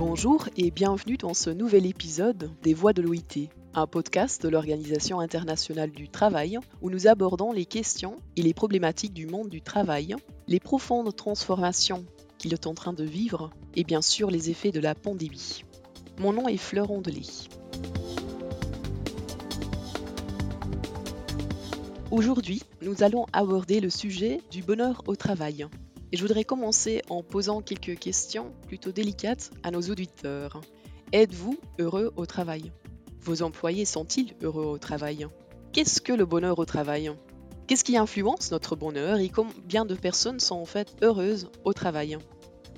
Bonjour et bienvenue dans ce nouvel épisode des Voix de l'OIT, un podcast de l'Organisation internationale du travail où nous abordons les questions et les problématiques du monde du travail, les profondes transformations qu'il est en train de vivre et bien sûr les effets de la pandémie. Mon nom est Fleur Ondelé. Aujourd'hui, nous allons aborder le sujet du bonheur au travail. Et je voudrais commencer en posant quelques questions plutôt délicates à nos auditeurs. Êtes-vous heureux au travail? Vos employés sont-ils heureux au travail? Qu'est-ce que le bonheur au travail? Qu'est-ce qui influence notre bonheur et combien de personnes sont en fait heureuses au travail?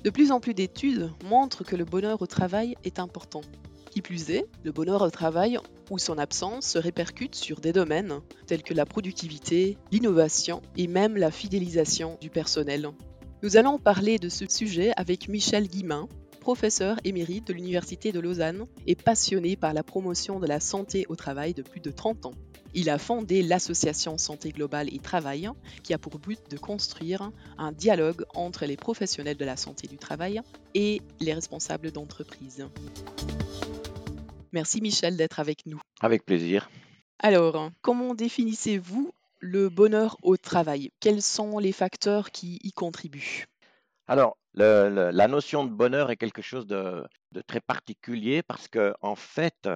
De plus en plus d'études montrent que le bonheur au travail est important. Qui plus est, le bonheur au travail ou son absence se répercute sur des domaines tels que la productivité, l'innovation et même la fidélisation du personnel. Nous allons parler de ce sujet avec Michel Guimin, professeur émérite de l'Université de Lausanne et passionné par la promotion de la santé au travail de plus de 30 ans. Il a fondé l'association Santé Globale et Travail, qui a pour but de construire un dialogue entre les professionnels de la santé du travail et les responsables d'entreprise. Merci Michel d'être avec nous. Avec plaisir. Alors, comment définissez-vous le bonheur au travail Quels sont les facteurs qui y contribuent? Alors, la notion de bonheur est quelque chose de, très particulier parce que, en fait,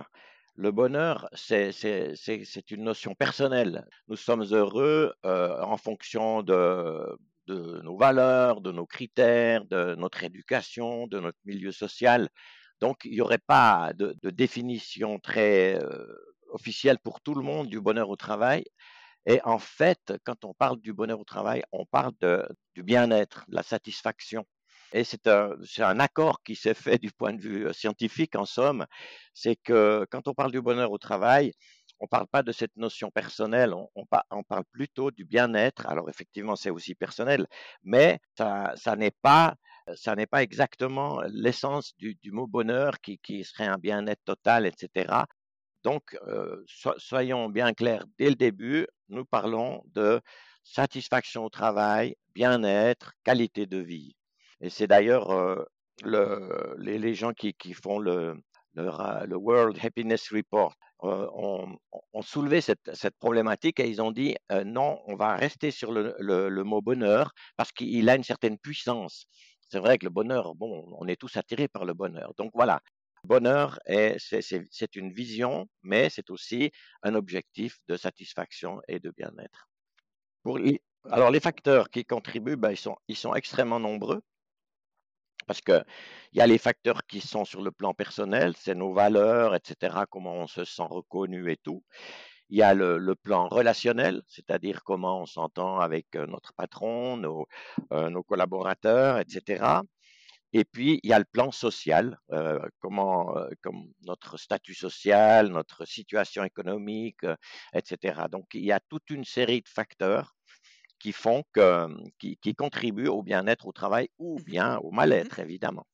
le bonheur, c'est une notion personnelle. Nous sommes heureux euh, en fonction de, nos valeurs, de nos critères, de notre éducation, de notre milieu social. Donc, il n'y aurait pas de, définition très euh, officielle pour tout le monde du bonheur au travail. Et en fait, quand on parle du bonheur au travail, on parle du bien-être, de la satisfaction. Et c'est un, accord qui s'est fait du point de vue scientifique, en somme, c'est que quand on parle du bonheur au travail, on ne parle pas de cette notion personnelle, on, parle plutôt du bien-être. Alors effectivement, c'est aussi personnel, mais ça, n'est pas exactement l'essence du, mot bonheur qui serait un bien-être total, etc. Donc, soyons bien clairs dès le début, nous parlons de satisfaction au travail, bien-être, qualité de vie. Et c'est d'ailleurs les, gens qui, font le, World Happiness Report ont, soulevé cette, problématique et ils ont dit non, on va rester sur le mot bonheur parce qu'il a une certaine puissance. C'est vrai que le bonheur, bon, on est tous attirés par le bonheur. Donc voilà, bonheur, c'est une vision, mais c'est aussi un objectif de satisfaction et de bien-être. Alors, les facteurs qui contribuent, ben, ils, sont, sont extrêmement nombreux parce qu'il y a les facteurs qui sont sur le plan personnel, c'est nos valeurs, etc., comment on se sent reconnu et tout. Il y a le, plan relationnel, c'est-à-dire comment on s'entend avec euh, notre patron, nos, euh, nos collaborateurs, etc. Et puis, il y a le plan social, euh, comment, euh, comme notre statut social, notre situation économique, euh, etc. Donc, il y a toute une série de facteurs qui font que, qui, qui contribuent au bien-être au travail ou mmh bien au mmh mal-être, évidemment.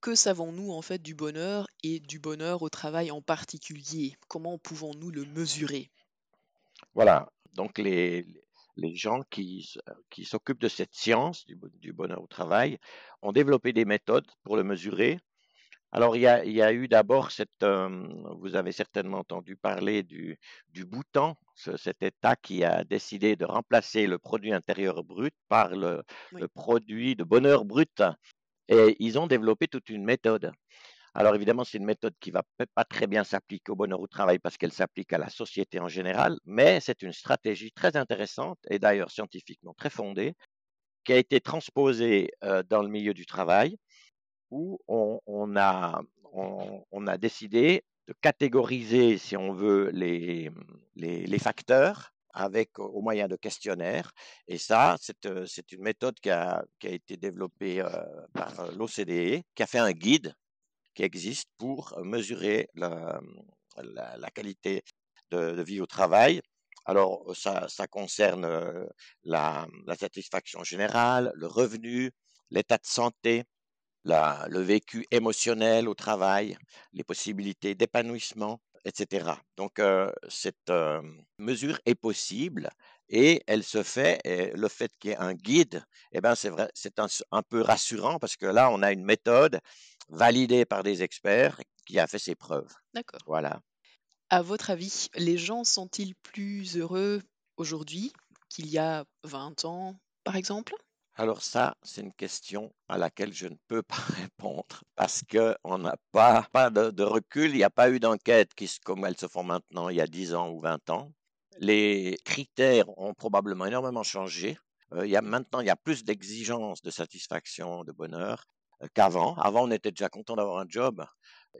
Que savons-nous en fait du bonheur et du bonheur au travail en particulier? Comment pouvons-nous le mesurer? Voilà. Donc, les, les gens qui, qui s'occupent de cette science du, bonheur au travail ont développé des méthodes pour le mesurer. Alors, il y a, il y a eu d'abord cette, euh, vous avez certainement entendu parler du, du Bhoutan, cet État qui a décidé de remplacer le produit intérieur brut par le, le produit de bonheur brut. Et ils ont développé toute une méthode. Alors évidemment, c'est une méthode qui va pas très bien s'appliquer au bonheur au travail parce qu'elle s'applique à la société en général, mais c'est une stratégie très intéressante et d'ailleurs scientifiquement très fondée qui a été transposée euh, dans le milieu du travail où on, a, décidé de catégoriser, si on veut, les, facteurs avec au moyen de questionnaires. Et ça, c'est euh, une méthode qui a, qui a été développée euh, par l'OCDE, qui a fait un guide qui existe pour mesurer la, qualité de, vie au travail. Alors, ça, concerne la, satisfaction générale, le revenu, l'état de santé, le vécu émotionnel au travail, les possibilités d'épanouissement, etc. Donc, cette mesure est possible et elle se fait, le fait qu'il y ait un guide, eh ben c'est un, peu rassurant parce que là, on a une méthode validé par des experts, qui a fait ses preuves. D'accord. Voilà. À votre avis, les gens sont-ils plus heureux aujourd'hui qu'il y a 20 ans, par exemple? Alors ça, c'est une question à laquelle je ne peux pas répondre parce qu'on n'a pas, pas de, recul, il n'y a pas eu d'enquête qui, comme elles se font maintenant il y a 10 ans ou 20 ans. Les critères ont probablement énormément changé. Euh, il y a maintenant, il y a plus d'exigences de satisfaction, de bonheur qu'avant. Avant, on était déjà content d'avoir un job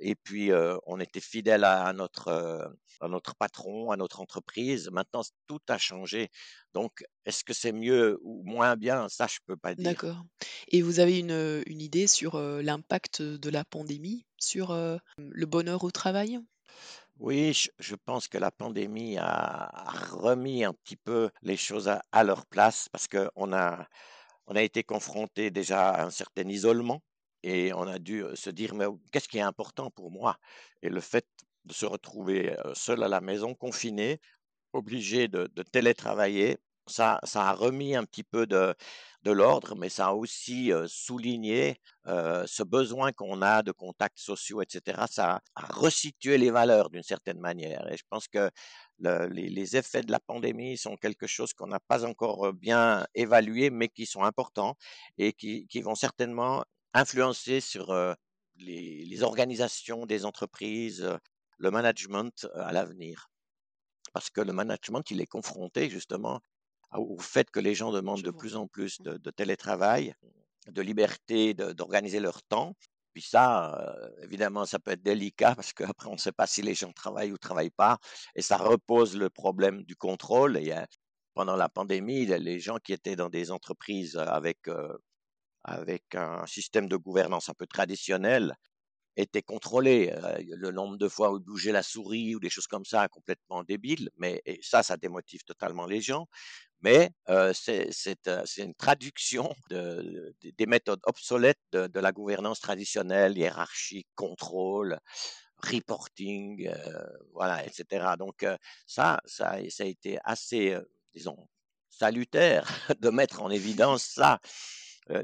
et puis euh, on était fidèle à, notre à notre patron, à notre entreprise. Maintenant, tout a changé. Donc, est-ce que c'est mieux ou moins bien? Ça, je peux pas dire. D'accord. Et vous avez une, une idée sur l'impact de la pandémie sur le bonheur au travail? Oui, je, pense que la pandémie a, remis un petit peu les choses à, leur place parce qu'on a, on a été confronté déjà à un certain isolement et on a dû se dire, mais qu'est-ce qui est important pour moi? Et le fait de se retrouver seul à la maison, confiné, obligé de, télétravailler, ça, ça a remis un petit peu de, de l'ordre, mais ça a aussi souligné ce besoin qu'on a de contacts sociaux, etc. Ça a resitué les valeurs d'une certaine manière. Et je pense que les, effets de la pandémie sont quelque chose qu'on n'a pas encore bien évalué, mais qui sont importants et qui, qui vont certainement influencer sur les, les, organisations des entreprises, le management à l'avenir. Parce que le management, il est confronté justement au fait que les gens demandent de plus en plus mmh. de, télétravail, de liberté d'organiser leur temps. Puis ça, euh, évidemment, ça peut être délicat parce qu'après, on ne sait pas si les gens travaillent ou travaillent pas. Et ça repose le problème du contrôle. Et pendant la pandémie, les gens qui étaient dans des entreprises avec, euh, avec un système de gouvernance un peu traditionnel était contrôlé. Euh, le nombre de fois où bouger la souris ou des choses comme ça, complètement débile. Mais ça, ça démotive totalement les gens. Mais euh, c'est euh, une traduction de, des méthodes obsolètes de, la gouvernance traditionnelle, hiérarchique, contrôle, reporting, euh, voilà, etc. Donc ça, ça, ça a été assez, disons, salutaire de mettre en évidence ça.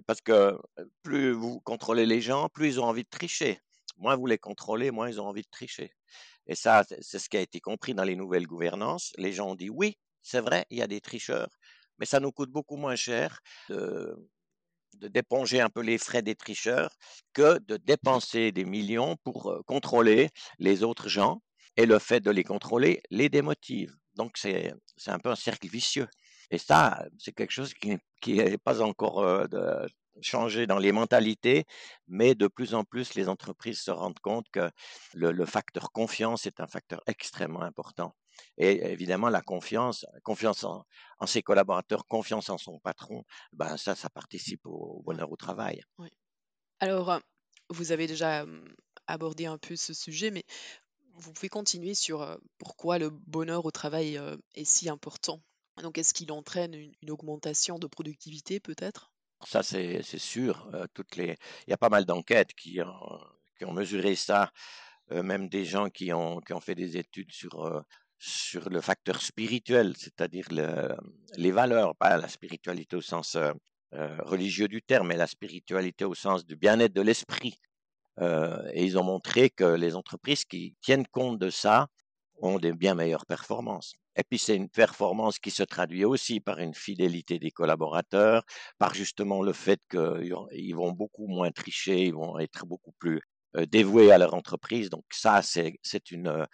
Parce que plus vous contrôlez les gens, plus ils ont envie de tricher moins vous les contrôlez, moins ils ont envie de tricher. Et ça, c'est ce qui a été compris dans les nouvelles gouvernances. Les gens ont dit oui, c'est vrai, il y a des tricheurs, mais ça nous coûte beaucoup moins cher de, d'éponger un peu les frais des tricheurs que de dépenser des millions pour euh, contrôler les autres gens. Et le fait de les contrôler les démotive. Donc c'est un peu un cercle vicieux. Et ça, c'est quelque chose qui n'est pas encore euh, de, changer dans les mentalités, mais de plus en plus, les entreprises se rendent compte que le, facteur confiance est un facteur extrêmement important. Et évidemment, la confiance, confiance en, ses collaborateurs, confiance en son patron, ben ça, ça participe au, bonheur au travail. Alors, vous avez déjà abordé un peu ce sujet, mais vous pouvez continuer sur pourquoi le bonheur au travail est si important? Donc, est-ce qu'il entraîne une augmentation de productivité peut-être? Ça, c'est sûr. Euh, toutes les... Il y a pas mal d'enquêtes qui, ont mesuré ça, euh, même des gens qui ont, fait des études sur, euh, le facteur spirituel, c'est-à-dire le, les valeurs, pas la spiritualité au sens religieux du terme, mais la spiritualité au sens du bien-être de l'esprit. et ils ont montré que les entreprises qui tiennent compte de ça ont des bien meilleures performances. Et puis c'est une performance qui se traduit aussi par une fidélité des collaborateurs, par justement le fait qu'ils vont beaucoup moins tricher, ils vont être beaucoup plus euh, dévoués à leur entreprise. Donc ça, c'est une,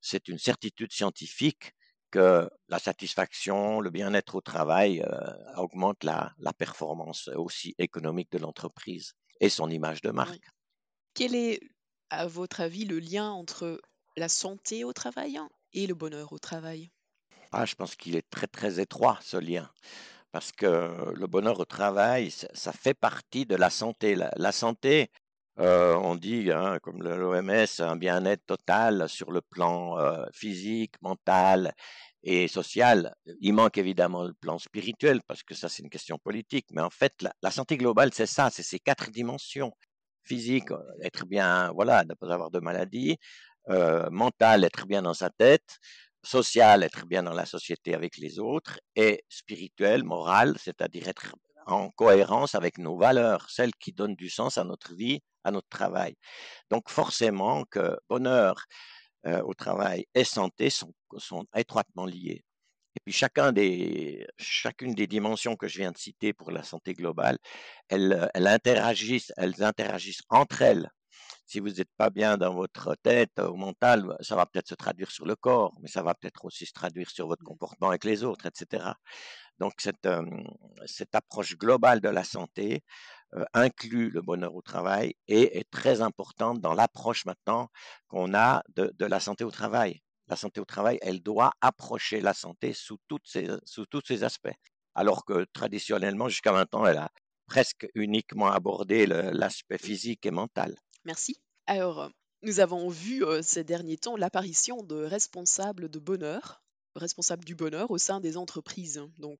c'est une certitude scientifique que la satisfaction, le bien-être au travail euh, augmente la, la, performance aussi économique de l'entreprise et son image de marque. Quel est, à votre avis, le lien entre la santé au travail et le bonheur au travail? Ah, je pense qu'il est très, très étroit, ce lien. Parce que le bonheur au travail, ça fait partie de la santé. La, santé, euh, on dit, hein, comme l'OMS, un bien-être total sur le plan euh, physique, mental et social. Il manque évidemment le plan spirituel, parce que ça, c'est une question politique. Mais en fait, la, santé globale, c'est ça, c'est ces quatre dimensions. Physique, euh, être bien, voilà, ne pas avoir de maladie. mental, être bien dans sa tête social, être bien dans la société avec les autres, et spirituel, moral, c'est-à-dire être en cohérence avec nos valeurs, celles qui donnent du sens à notre vie, à notre travail. Donc forcément que bonheur euh, au travail et santé sont, sont étroitement liés. Et puis chacun des, chacune des dimensions que je viens de citer pour la santé globale, elles, elles interagissent, elles interagissent entre elles. Si vous n'êtes pas bien dans votre tête, au mental, ça va peut-être se traduire sur le corps, mais ça va peut-être aussi se traduire sur votre comportement avec les autres, etc. Donc cette, euh, cette approche globale de la santé euh, inclut le bonheur au travail et est très importante dans l'approche maintenant qu'on a de, de, la santé au travail. La santé au travail, elle doit approcher la santé sous, toutes ces, sous tous ses aspects. Alors que traditionnellement, jusqu'à maintenant, elle a presque uniquement abordé l'aspect physique et mental. Merci. Alors, nous avons vu euh, ces derniers temps l'apparition de responsables de bonheur responsable du bonheur au sein des entreprises. Donc,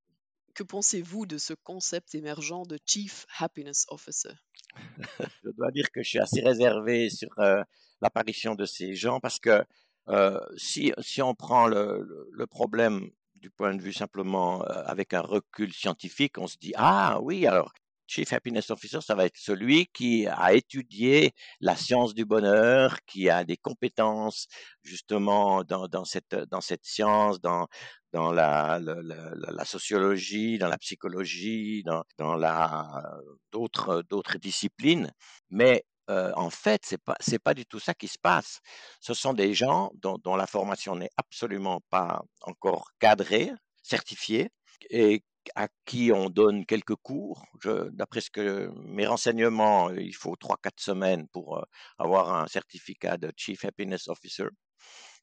que pensez-vous de ce concept émergent de Chief Happiness Officer? Je dois dire que je suis assez réservé sur euh, l'apparition de ces gens parce que euh, si, si, on prend le, problème du point de vue simplement avec un recul scientifique, on se dit ah oui alors Chief Happiness Officer, ça va être celui qui a étudié la science du bonheur, qui a des compétences justement dans, cette, science, dans, la, sociologie, dans la psychologie, dans, d'autres, disciplines. Mais euh, en fait, c'est pas pas du tout ça qui se passe. Ce sont des gens dont, dont la formation n'est absolument pas encore cadrée, certifiée, et à qui on donne quelques cours. D'après ce que mes renseignements, euh, il faut trois quatre semaines pour euh, avoir un certificat de Chief Happiness Officer.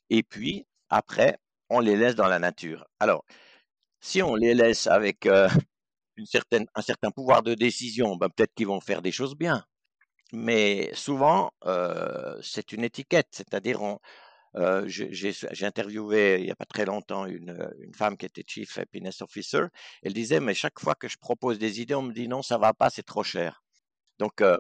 Et puis après, on les laisse dans la nature. Alors, si on les laisse avec euh, une certaine, un certain pouvoir de décision, ben peut-être qu'ils vont faire des choses bien. Mais souvent, c'est une étiquette, c'est-à-dire on, euh, j'ai interviewé il n'y a pas très longtemps une, une, femme qui était Chief Happiness Officer. Elle disait, mais chaque fois que je propose des idées, on me dit non, ça va pas, c'est trop cher. Donc, euh,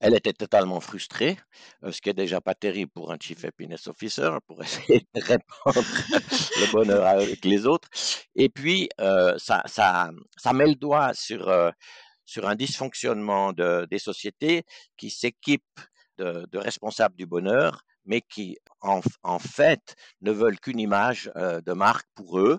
elle était totalement frustrée, euh, ce qui est déjà pas terrible pour un Chief Happiness Officer, pour essayer de répandre le bonheur avec les autres. Et puis, euh, ça, ça, ça met le doigt sur, euh, sur un dysfonctionnement de, des sociétés qui s'équipent de, de responsables du bonheur mais qui en, en fait ne veulent qu'une image euh, de marque pour eux.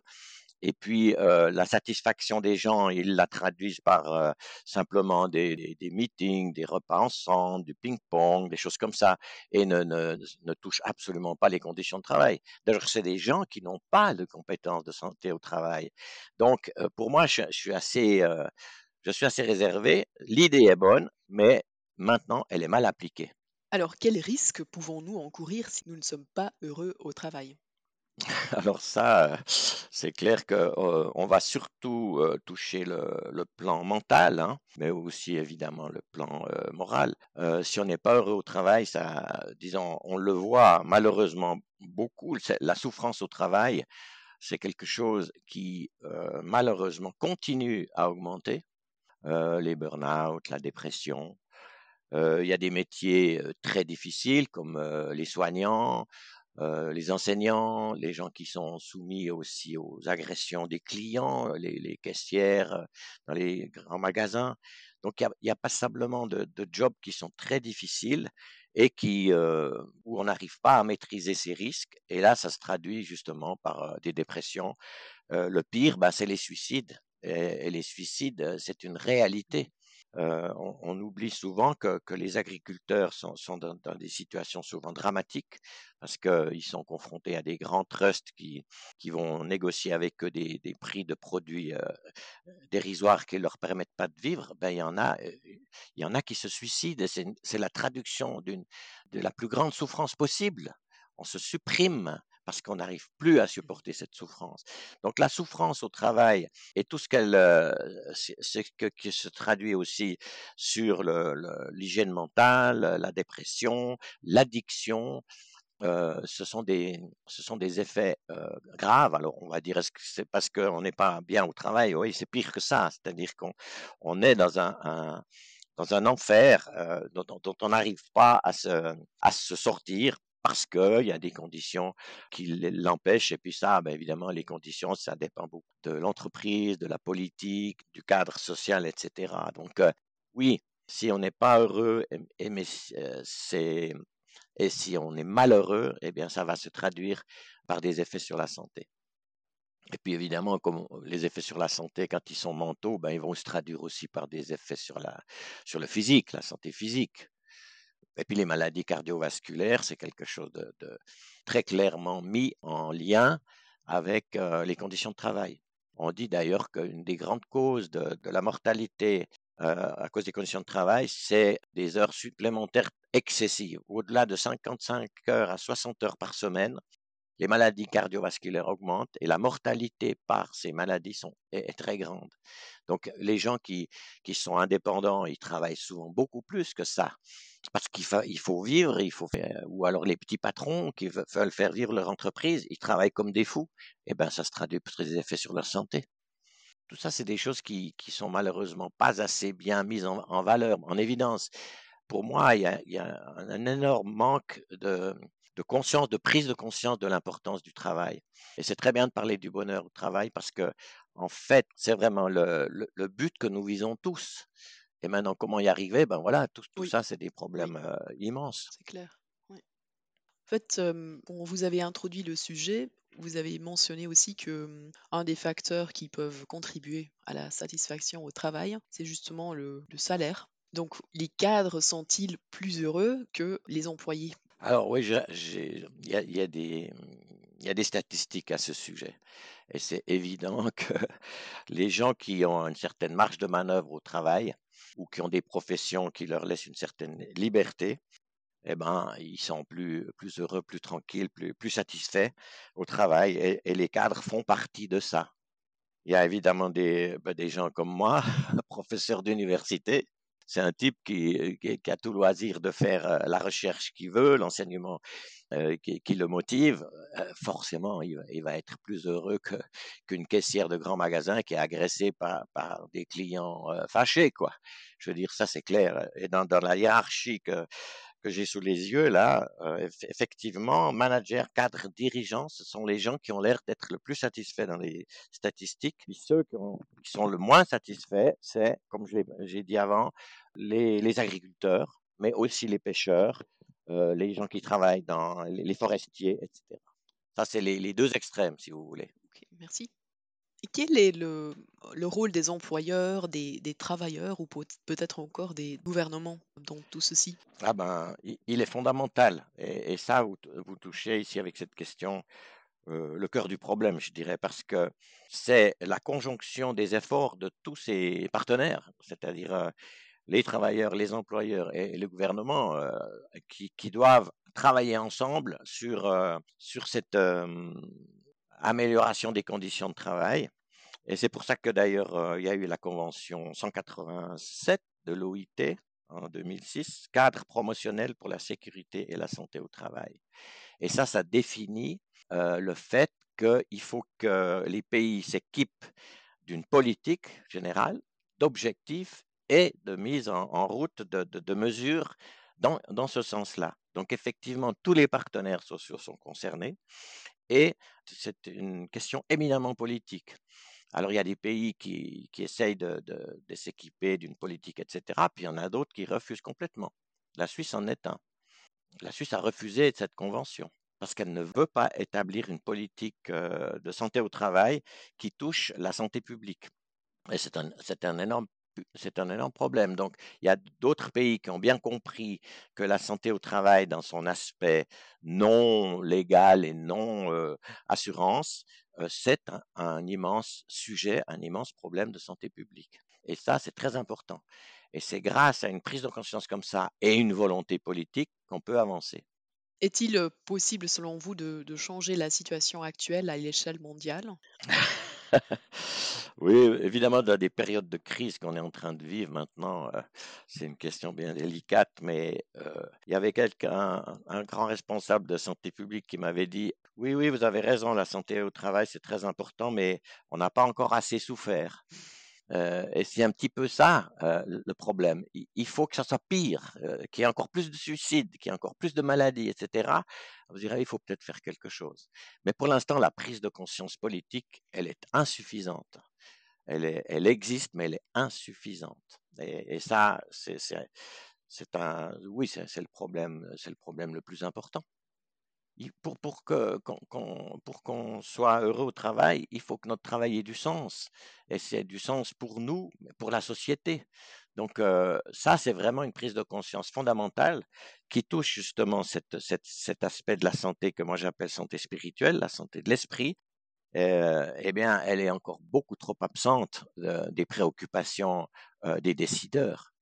Et puis euh, la satisfaction des gens, ils la traduisent par euh, simplement des, des, des, meetings, des repas ensemble, du ping-pong, des choses comme ça, et ne, ne, ne touchent absolument pas les conditions de travail. D'ailleurs, c'est des gens qui n'ont pas de compétences de santé au travail. Donc, euh, pour moi, je, je suis assez, euh, je suis assez réservé. L'idée est bonne, mais maintenant, elle est mal appliquée. Alors, quels risques pouvons-nous encourir si nous ne sommes pas heureux au travail? Alors ça, c'est clair qu'on euh, va surtout euh, toucher le, plan mental, hein, mais aussi évidemment le plan euh, moral. Euh, si on n'est pas heureux au travail, ça, disons, on le voit malheureusement beaucoup. La souffrance au travail, c'est quelque chose qui euh, malheureusement continue à augmenter. les burn-out, la dépression, euh, il y a des métiers très difficiles comme euh, les soignants, euh, les enseignants, les gens qui sont soumis aussi aux agressions des clients, les, caissières dans les grands magasins. Donc il y a, y a passablement de, jobs qui sont très difficiles et qui euh, où on n'arrive pas à maîtriser ces risques. Et là, ça se traduit justement par des dépressions. Euh, le pire, bah, c'est les suicides. Et les suicides, c'est une réalité. Euh, on, oublie souvent que, les agriculteurs sont, dans, des situations souvent dramatiques parce qu'ils sont confrontés à des grands trusts qui, vont négocier avec eux des, prix de produits euh, dérisoires qui ne leur permettent pas de vivre. Ben, il, y en a, euh, il y en a qui se suicident. C'est la traduction de la plus grande souffrance possible. On se supprime parce qu'on n'arrive plus à supporter cette souffrance. Donc la souffrance au travail et tout ce qu'elle, euh, que qui se traduit aussi sur l'hygiène mentale, la dépression, l'addiction. Euh, ce sont des ce sont des effets euh, graves. Alors on va dire est-ce que c'est parce qu'on n'est pas bien au travail? Oui, c'est pire que ça. C'est-à-dire qu'on on est dans un, dans un enfer dont, dont, on n'arrive pas à se, à se sortir parce qu'il y a des conditions qui l'empêchent. Et puis ça, ben évidemment, les conditions, ça dépend beaucoup de l'entreprise, de la politique, du cadre social, etc. Donc oui, si on n'est pas heureux, et, et si on est malheureux, eh bien ça va se traduire par des effets sur la santé. Et puis évidemment, comme les effets sur la santé, quand ils sont mentaux, ben, ils vont se traduire aussi par des effets sur, la, sur le physique, la santé physique. Et puis les maladies cardiovasculaires, c'est quelque chose de, très clairement mis en lien avec euh, les conditions de travail. On dit d'ailleurs qu'une des grandes causes de, la mortalité euh, à cause des conditions de travail, c'est des heures supplémentaires excessives. Au-delà de 55 heures à 60 heures par semaine, les maladies cardiovasculaires augmentent et la mortalité par ces maladies sont, est, très grande. Donc les gens qui, sont indépendants, ils travaillent souvent beaucoup plus que ça parce qu'il faut, vivre, il faut ou alors les petits patrons qui veulent faire vivre leur entreprise, ils travaillent comme des fous, et ben ça se traduit par des effets sur leur santé. Tout ça, c'est des choses qui, qui sont malheureusement pas assez bien mises en, valeur, en évidence. Pour moi, il y a un énorme manque de, de conscience, de prise de conscience de l'importance du travail. Et c'est très bien de parler du bonheur au travail parce que, en fait, c'est vraiment le, le, but que nous visons tous. Et maintenant, comment y arriver? Ben voilà, tout, tout ça, c'est des problèmes euh, immenses. C'est clair. En fait, vous avez introduit le sujet. Vous avez mentionné aussi que un des facteurs qui peuvent contribuer à la satisfaction au travail, c'est justement le, le salaire. Donc, les cadres sont-ils plus heureux que les employés? Alors oui, il y a, des, statistiques à ce sujet. Et c'est évident que les gens qui ont une certaine marge de manœuvre au travail ou qui ont des professions qui leur laissent une certaine liberté, eh ben, ils sont plus, heureux, plus tranquilles, plus, satisfaits au travail et, les cadres font partie de ça. Il y a évidemment des, ben, des gens comme moi, professeurs d'université, c'est un type qui, qui, a tout loisir de faire euh, la recherche qu'il veut, l'enseignement euh, qui, qui, le motive. Euh, forcément, il, il, va être plus heureux qu'une caissière de grand magasin qui est agressée par, par des clients fâchés, quoi. Je veux dire, ça c'est clair. Et dans, dans la hiérarchie que, que j'ai sous les yeux là, euh, effectivement, manager, cadre, dirigeants, ce sont les gens qui ont l'air d'être le plus satisfaits dans les statistiques. Puis ceux qui, qui sont le moins satisfaits, c'est, comme j'ai dit avant, les, les, agriculteurs, mais aussi les pêcheurs, euh, les gens qui travaillent dans les, forestiers, etc. Ça, c'est les, les, deux extrêmes, si vous voulez. merci. Et quel est le, le rôle des employeurs, des, des travailleurs ou peut-être encore des gouvernements dans tout ceci? Ah ben, il est fondamental. Et, et ça, vous, vous, touchez ici avec cette question euh, le cœur du problème, je dirais, parce que c'est la conjonction des efforts de tous ces partenaires, c'est-à-dire euh, les travailleurs, les employeurs et, le gouvernement, euh, qui, doivent travailler ensemble sur, euh, sur cette euh, amélioration des conditions de travail. Et c'est pour ça que d'ailleurs, il y a eu la convention 187 de l'OIT en 2006, cadre promotionnel pour la sécurité et la santé au travail. Et ça, ça définit le fait qu'il faut que les pays s'équipent d'une politique générale, d'objectifs et de mise en, route de, mesures dans, ce sens-là. Donc effectivement, tous les partenaires sociaux sont concernés et c'est une question éminemment politique. Alors il y a des pays qui, essayent de, s'équiper d'une politique, etc. Puis il y en a d'autres qui refusent complètement. La Suisse en est un. La Suisse a refusé cette convention parce qu'elle ne veut pas établir une politique euh, de santé au travail qui touche la santé publique. Et c'est un, un énorme c'est un énorme problème. Donc, il y a d'autres pays qui ont bien compris que la santé au travail, dans son aspect non légal et non euh, assurance, euh, c'est un, un, immense sujet, un immense problème de santé publique. Et ça, c'est très important. Et c'est grâce à une prise de conscience comme ça et une volonté politique qu'on peut avancer. Est-il possible, selon vous, de, de changer la situation actuelle à l'échelle mondiale? Oui, évidemment, dans des périodes de crise qu'on est en train de vivre maintenant, euh, c'est une question bien délicate, mais euh, il y avait quelqu'un, un grand responsable de santé publique qui m'avait dit, oui, oui, vous avez raison, la santé au travail, c'est très important, mais on n'a pas encore assez souffert. Euh, et c'est un petit peu ça euh, le problème. Il, faut que ça soit pire, euh, qu'il y ait encore plus de suicides, qu'il y ait encore plus de maladies, etc. Vous direz, il faut peut-être faire quelque chose. Mais pour l'instant, la prise de conscience politique, elle est insuffisante. Elle, existe, mais elle est insuffisante. Et, et ça, c'est un, oui, c'est le problème, c'est le problème le plus important pour, pour qu'on, soit heureux au travail, il faut que notre travail ait du sens. Et c'est du sens pour nous, pour la société. Donc euh, ça, c'est vraiment une prise de conscience fondamentale qui touche justement cet aspect de la santé que moi j'appelle santé spirituelle, la santé de l'esprit. Euh, eh bien, elle est encore beaucoup trop absente euh, des préoccupations des décideurs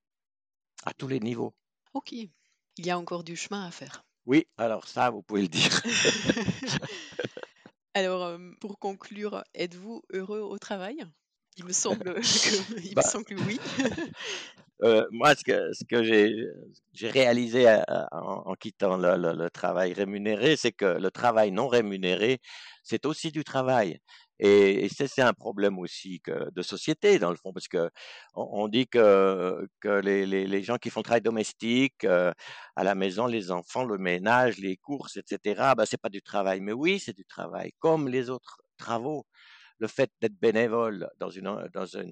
à tous les niveaux. Ok, il y a encore du chemin à faire. Oui, alors ça, vous pouvez le dire. Alors, pour conclure, êtes-vous heureux au travail? Il me semble que il me Bah, semble que oui. euh, moi, ce que, ce que j'ai, réalisé euh, en, en quittant le, le- le travail rémunéré, c'est que le travail non rémunéré, c'est aussi du travail. Et, c'est un problème aussi de société, dans le fond, parce que on, dit que, les, gens qui font le travail domestique, euh, à la maison, les enfants, le ménage, les courses, etc., ben, c'est pas du travail. Mais oui, c'est du travail, comme les autres travaux le fait d'être bénévole dans une,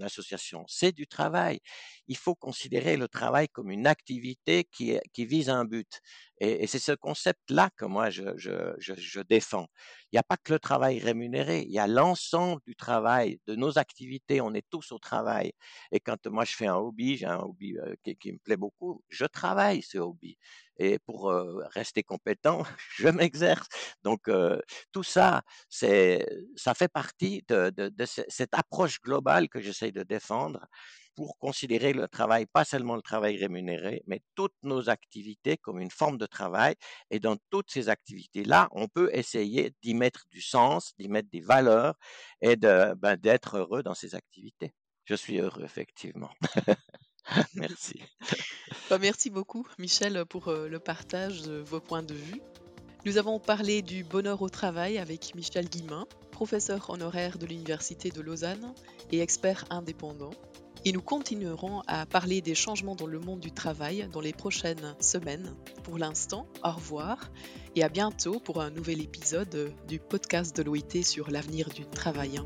association, c'est du travail. Il faut considérer le travail comme une activité qui, vise un but. Et, c'est ce concept-là que moi je défends. Il n'y a pas que le travail rémunéré, il y a l'ensemble du travail, de nos activités. On est tous au travail. Et quand moi je fais un hobby, j'ai un hobby euh, qui, me plaît beaucoup, je travaille ce hobby. Et pour euh, rester compétent, je m'exerce. Donc euh, tout ça, c'est, ça fait partie de, de, de ce- cette approche globale que j'essaye de défendre pour considérer le travail, pas seulement le travail rémunéré, mais toutes nos activités comme une forme de travail. Et dans toutes ces activités-là, on peut essayer d'y mettre du sens, d'y mettre des valeurs et de, ben, d'être heureux dans ces activités. Je suis heureux, effectivement. Merci. Bah, merci beaucoup, Michel, pour euh, le partage de vos points de vue. Nous avons parlé du bonheur au travail avec Michel Guillemin, professeur honoraire de l'Université de Lausanne et expert indépendant. Et nous continuerons à parler des changements dans le monde du travail dans les prochaines semaines. Pour l'instant, au revoir et à bientôt pour un nouvel épisode du podcast de l'OIT sur l'avenir du travail.